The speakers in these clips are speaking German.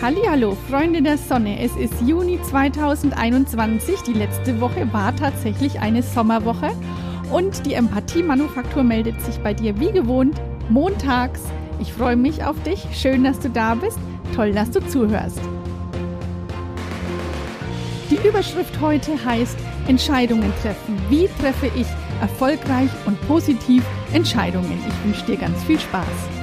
Hallo, Freunde der Sonne. Es ist Juni 2021. Die letzte Woche war tatsächlich eine Sommerwoche und die Empathie-Manufaktur meldet sich bei dir wie gewohnt montags. Ich freue mich auf dich. Schön, dass du da bist. Toll, dass du zuhörst. Die Überschrift heute heißt Entscheidungen treffen. Wie treffe ich erfolgreich und positiv Entscheidungen? Ich wünsche dir ganz viel Spaß.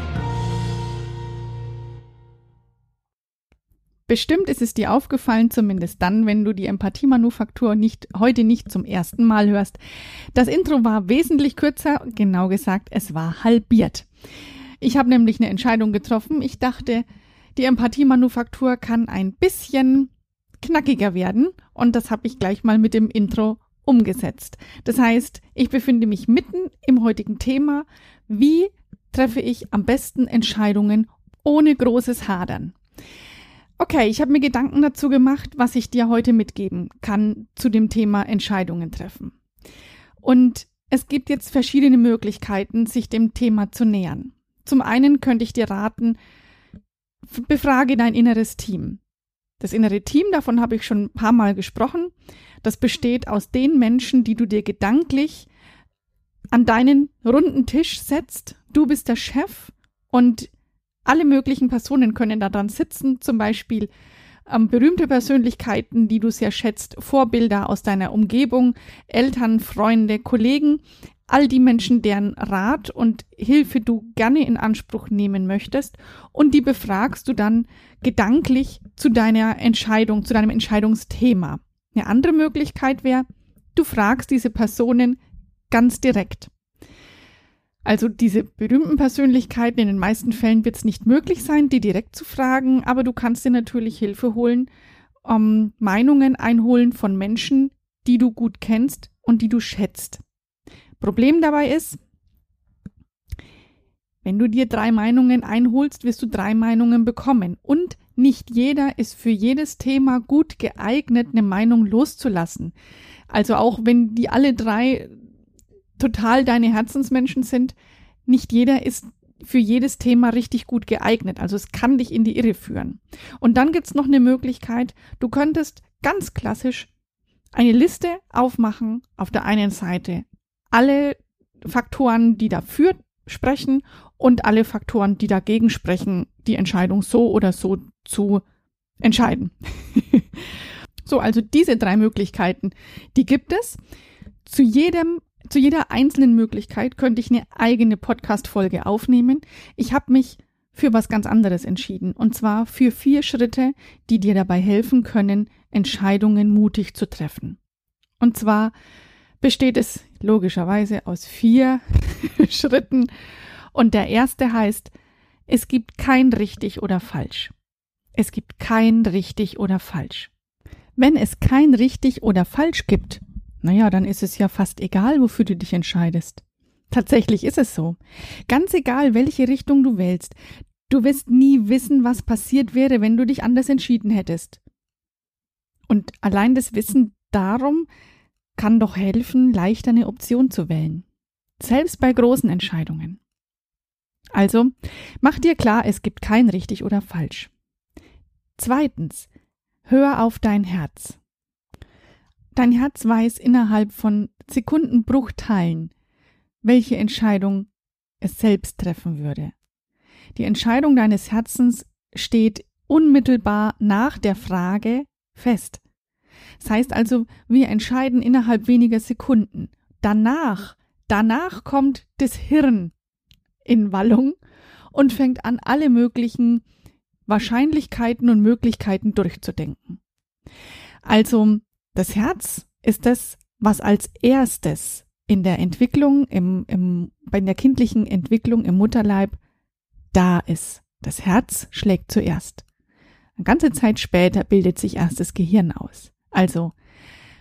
Bestimmt ist es dir aufgefallen, zumindest dann, wenn du die Empathie-Manufaktur nicht, heute nicht zum ersten Mal hörst. Das Intro war wesentlich kürzer, genau gesagt, es war halbiert. Ich habe nämlich eine Entscheidung getroffen. Ich dachte, die Empathie-Manufaktur kann ein bisschen knackiger werden und das habe ich gleich mal mit dem Intro umgesetzt. Das heißt, ich befinde mich mitten im heutigen Thema. Wie treffe ich am besten Entscheidungen ohne großes Hadern? Okay, ich habe mir Gedanken dazu gemacht, was ich dir heute mitgeben kann zu dem Thema Entscheidungen treffen. Und es gibt jetzt verschiedene Möglichkeiten, sich dem Thema zu nähern. Zum einen könnte ich dir raten, befrage dein inneres Team. Das innere Team, davon habe ich schon ein paar Mal gesprochen, das besteht aus den Menschen, die du dir gedanklich an deinen runden Tisch setzt. Du bist der Chef und alle möglichen Personen können da dran sitzen, zum Beispiel ähm, berühmte Persönlichkeiten, die du sehr schätzt, Vorbilder aus deiner Umgebung, Eltern, Freunde, Kollegen, all die Menschen, deren Rat und Hilfe du gerne in Anspruch nehmen möchtest und die befragst du dann gedanklich zu deiner Entscheidung, zu deinem Entscheidungsthema. Eine andere Möglichkeit wäre, du fragst diese Personen ganz direkt. Also diese berühmten Persönlichkeiten, in den meisten Fällen wird es nicht möglich sein, die direkt zu fragen, aber du kannst dir natürlich Hilfe holen, um Meinungen einholen von Menschen, die du gut kennst und die du schätzt. Problem dabei ist, wenn du dir drei Meinungen einholst, wirst du drei Meinungen bekommen. Und nicht jeder ist für jedes Thema gut geeignet, eine Meinung loszulassen. Also auch wenn die alle drei total deine Herzensmenschen sind, nicht jeder ist für jedes Thema richtig gut geeignet. Also es kann dich in die Irre führen. Und dann gibt's noch eine Möglichkeit, du könntest ganz klassisch eine Liste aufmachen, auf der einen Seite alle Faktoren, die dafür sprechen und alle Faktoren, die dagegen sprechen, die Entscheidung so oder so zu entscheiden. so, also diese drei Möglichkeiten, die gibt es. Zu jedem zu jeder einzelnen Möglichkeit könnte ich eine eigene Podcast-Folge aufnehmen. Ich habe mich für was ganz anderes entschieden. Und zwar für vier Schritte, die dir dabei helfen können, Entscheidungen mutig zu treffen. Und zwar besteht es logischerweise aus vier Schritten. Und der erste heißt, es gibt kein richtig oder falsch. Es gibt kein richtig oder falsch. Wenn es kein richtig oder falsch gibt, naja, dann ist es ja fast egal, wofür du dich entscheidest. Tatsächlich ist es so. Ganz egal, welche Richtung du wählst, du wirst nie wissen, was passiert wäre, wenn du dich anders entschieden hättest. Und allein das Wissen darum kann doch helfen, leichter eine Option zu wählen. Selbst bei großen Entscheidungen. Also, mach dir klar, es gibt kein richtig oder falsch. Zweitens, hör auf dein Herz. Dein Herz weiß innerhalb von Sekundenbruchteilen, welche Entscheidung es selbst treffen würde. Die Entscheidung deines Herzens steht unmittelbar nach der Frage fest. Das heißt also, wir entscheiden innerhalb weniger Sekunden. Danach, danach kommt das Hirn in Wallung und fängt an, alle möglichen Wahrscheinlichkeiten und Möglichkeiten durchzudenken. Also das Herz ist das, was als erstes in der Entwicklung, im, im, bei der kindlichen Entwicklung im Mutterleib da ist. Das Herz schlägt zuerst. Eine ganze Zeit später bildet sich erst das Gehirn aus. Also,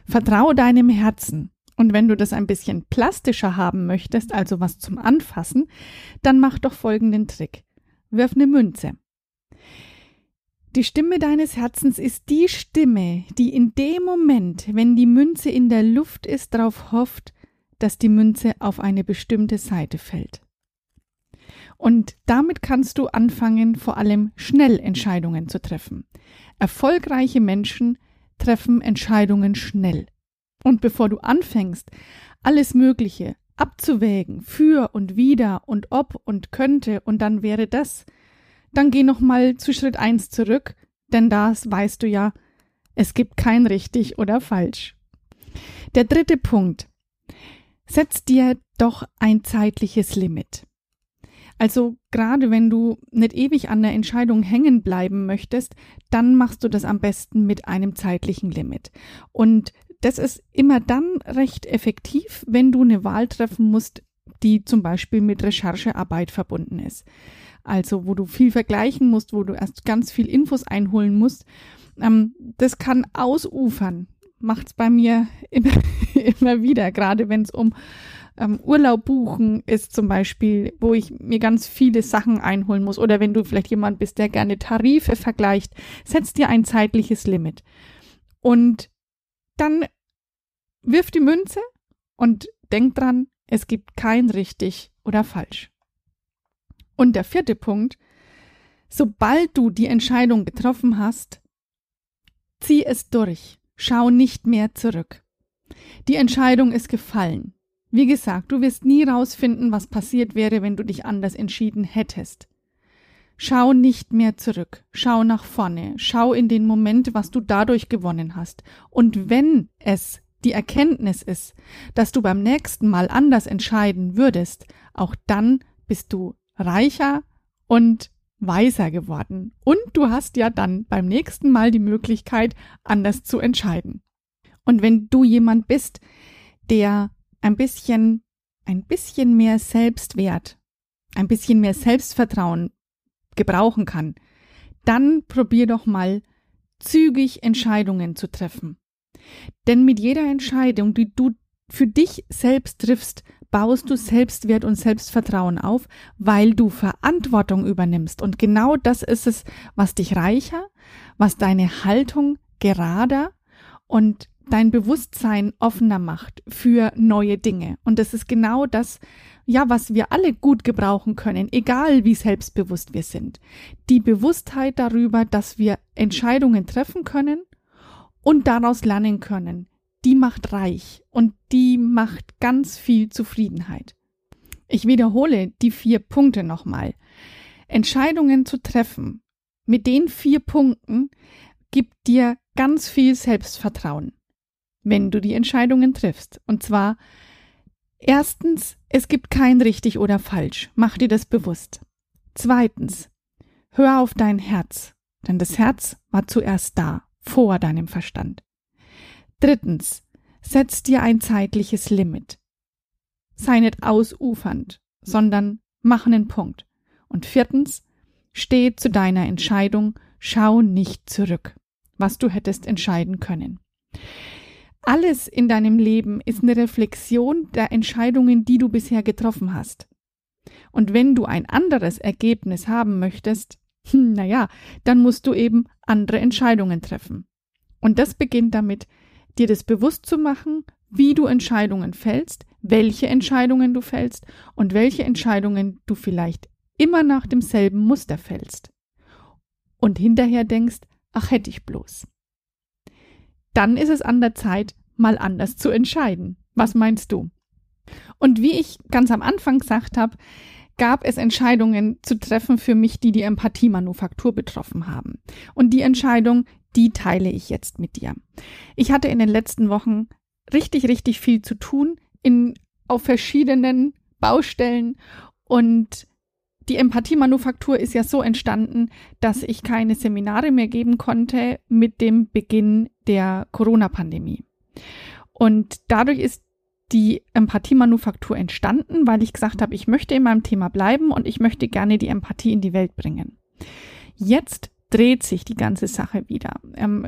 vertraue deinem Herzen. Und wenn du das ein bisschen plastischer haben möchtest, also was zum Anfassen, dann mach doch folgenden Trick. Wirf eine Münze. Die Stimme deines Herzens ist die Stimme, die in dem Moment, wenn die Münze in der Luft ist, darauf hofft, dass die Münze auf eine bestimmte Seite fällt. Und damit kannst du anfangen, vor allem schnell Entscheidungen zu treffen. Erfolgreiche Menschen treffen Entscheidungen schnell. Und bevor du anfängst, alles Mögliche abzuwägen, für und wieder und ob und könnte und dann wäre das, dann geh nochmal zu Schritt eins zurück, denn das weißt du ja, es gibt kein richtig oder falsch. Der dritte Punkt. Setz dir doch ein zeitliches Limit. Also gerade wenn du nicht ewig an der Entscheidung hängen bleiben möchtest, dann machst du das am besten mit einem zeitlichen Limit. Und das ist immer dann recht effektiv, wenn du eine Wahl treffen musst, die zum Beispiel mit Recherchearbeit verbunden ist. Also wo du viel vergleichen musst, wo du erst ganz viel Infos einholen musst. Ähm, das kann ausufern. Macht's bei mir immer, immer wieder, gerade wenn es um ähm, Urlaub buchen ist zum Beispiel, wo ich mir ganz viele Sachen einholen muss. Oder wenn du vielleicht jemand bist, der gerne Tarife vergleicht, setz dir ein zeitliches Limit. Und dann wirf die Münze und denk dran, es gibt kein richtig oder falsch. Und der vierte Punkt, sobald du die Entscheidung getroffen hast, zieh es durch, schau nicht mehr zurück. Die Entscheidung ist gefallen. Wie gesagt, du wirst nie rausfinden, was passiert wäre, wenn du dich anders entschieden hättest. Schau nicht mehr zurück, schau nach vorne, schau in den Moment, was du dadurch gewonnen hast. Und wenn es die Erkenntnis ist, dass du beim nächsten Mal anders entscheiden würdest, auch dann bist du reicher und weiser geworden. Und du hast ja dann beim nächsten Mal die Möglichkeit, anders zu entscheiden. Und wenn du jemand bist, der ein bisschen, ein bisschen mehr Selbstwert, ein bisschen mehr Selbstvertrauen gebrauchen kann, dann probier doch mal zügig Entscheidungen zu treffen. Denn mit jeder Entscheidung, die du für dich selbst triffst, baust du Selbstwert und Selbstvertrauen auf, weil du Verantwortung übernimmst. Und genau das ist es, was dich reicher, was deine Haltung gerader und dein Bewusstsein offener macht für neue Dinge. Und das ist genau das, ja, was wir alle gut gebrauchen können, egal wie selbstbewusst wir sind. Die Bewusstheit darüber, dass wir Entscheidungen treffen können und daraus lernen können, die macht reich und die macht ganz viel Zufriedenheit. Ich wiederhole die vier Punkte nochmal. Entscheidungen zu treffen mit den vier Punkten gibt dir ganz viel Selbstvertrauen wenn du die Entscheidungen triffst. Und zwar erstens, es gibt kein richtig oder falsch. Mach dir das bewusst. Zweitens, hör auf dein Herz, denn das Herz war zuerst da, vor deinem Verstand. Drittens, setz dir ein zeitliches Limit. Sei nicht ausufernd, sondern mach einen Punkt. Und viertens, steh zu deiner Entscheidung, schau nicht zurück, was du hättest entscheiden können. Alles in deinem Leben ist eine Reflexion der Entscheidungen, die du bisher getroffen hast. Und wenn du ein anderes Ergebnis haben möchtest, hm, naja, dann musst du eben andere Entscheidungen treffen. Und das beginnt damit, dir das bewusst zu machen, wie du Entscheidungen fällst, welche Entscheidungen du fällst und welche Entscheidungen du vielleicht immer nach demselben Muster fällst. Und hinterher denkst, ach hätte ich bloß dann ist es an der Zeit, mal anders zu entscheiden. Was meinst du? Und wie ich ganz am Anfang gesagt habe, gab es Entscheidungen zu treffen für mich, die die Empathiemanufaktur betroffen haben. Und die Entscheidung, die teile ich jetzt mit dir. Ich hatte in den letzten Wochen richtig, richtig viel zu tun in, auf verschiedenen Baustellen und die Empathiemanufaktur ist ja so entstanden, dass ich keine Seminare mehr geben konnte mit dem Beginn der Corona-Pandemie. Und dadurch ist die Empathiemanufaktur entstanden, weil ich gesagt habe, ich möchte in meinem Thema bleiben und ich möchte gerne die Empathie in die Welt bringen. Jetzt dreht sich die ganze Sache wieder. Ähm,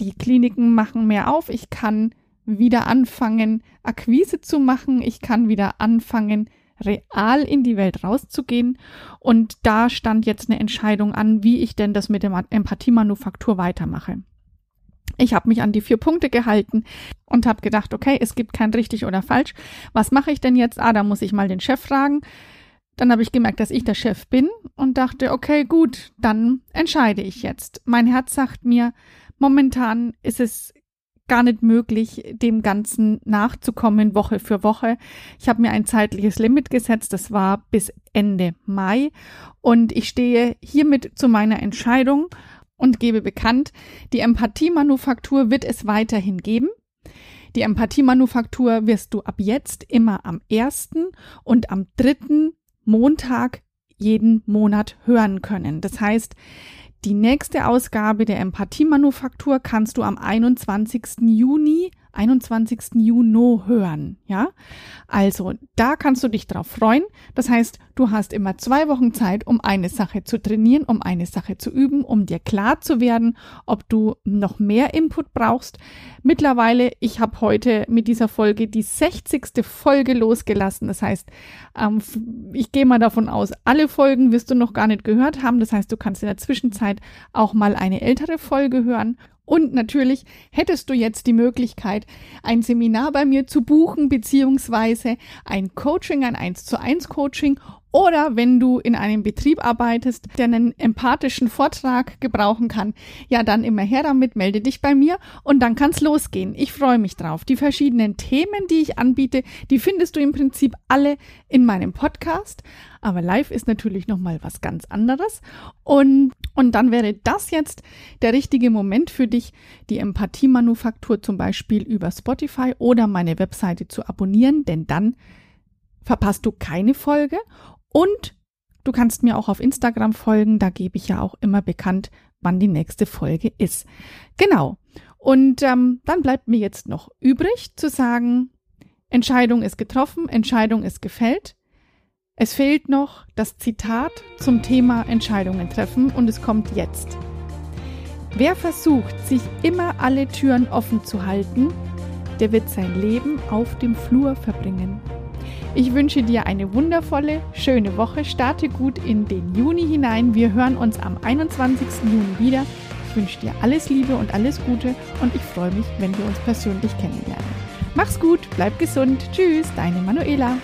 die Kliniken machen mehr auf. Ich kann wieder anfangen, Akquise zu machen. Ich kann wieder anfangen, real in die Welt rauszugehen. Und da stand jetzt eine Entscheidung an, wie ich denn das mit der Empathiemanufaktur weitermache. Ich habe mich an die vier Punkte gehalten und habe gedacht, okay, es gibt kein richtig oder falsch. Was mache ich denn jetzt? Ah, da muss ich mal den Chef fragen. Dann habe ich gemerkt, dass ich der Chef bin und dachte, okay, gut, dann entscheide ich jetzt. Mein Herz sagt mir, momentan ist es gar nicht möglich, dem Ganzen nachzukommen, Woche für Woche. Ich habe mir ein zeitliches Limit gesetzt, das war bis Ende Mai. Und ich stehe hiermit zu meiner Entscheidung und gebe bekannt, die Empathie-Manufaktur wird es weiterhin geben. Die Empathie-Manufaktur wirst du ab jetzt immer am ersten und am dritten Montag jeden Monat hören können. Das heißt, die nächste Ausgabe der Empathie-Manufaktur kannst du am 21. Juni 21. Juni hören, ja? Also, da kannst du dich drauf freuen. Das heißt, du hast immer zwei Wochen Zeit, um eine Sache zu trainieren, um eine Sache zu üben, um dir klar zu werden, ob du noch mehr Input brauchst. Mittlerweile, ich habe heute mit dieser Folge die 60. Folge losgelassen. Das heißt, ähm, ich gehe mal davon aus, alle Folgen wirst du noch gar nicht gehört haben. Das heißt, du kannst in der Zwischenzeit auch mal eine ältere Folge hören und natürlich hättest du jetzt die Möglichkeit, ein Seminar bei mir zu buchen, beziehungsweise ein Coaching, ein 1 zu 1 Coaching oder wenn du in einem Betrieb arbeitest, der einen empathischen Vortrag gebrauchen kann, ja dann immer her damit, melde dich bei mir und dann kann's losgehen. Ich freue mich drauf. Die verschiedenen Themen, die ich anbiete, die findest du im Prinzip alle in meinem Podcast. Aber live ist natürlich nochmal was ganz anderes. Und, und dann wäre das jetzt der richtige Moment für dich, die Empathie-Manufaktur zum Beispiel über Spotify oder meine Webseite zu abonnieren, denn dann verpasst du keine Folge und du kannst mir auch auf Instagram folgen, da gebe ich ja auch immer bekannt, wann die nächste Folge ist. Genau. Und ähm, dann bleibt mir jetzt noch übrig zu sagen, Entscheidung ist getroffen, Entscheidung ist gefällt. Es fehlt noch das Zitat zum Thema Entscheidungen treffen und es kommt jetzt. Wer versucht, sich immer alle Türen offen zu halten, der wird sein Leben auf dem Flur verbringen. Ich wünsche dir eine wundervolle, schöne Woche. Starte gut in den Juni hinein. Wir hören uns am 21. Juni wieder. Ich wünsche dir alles Liebe und alles Gute und ich freue mich, wenn wir uns persönlich kennenlernen. Mach's gut, bleib gesund. Tschüss, deine Manuela.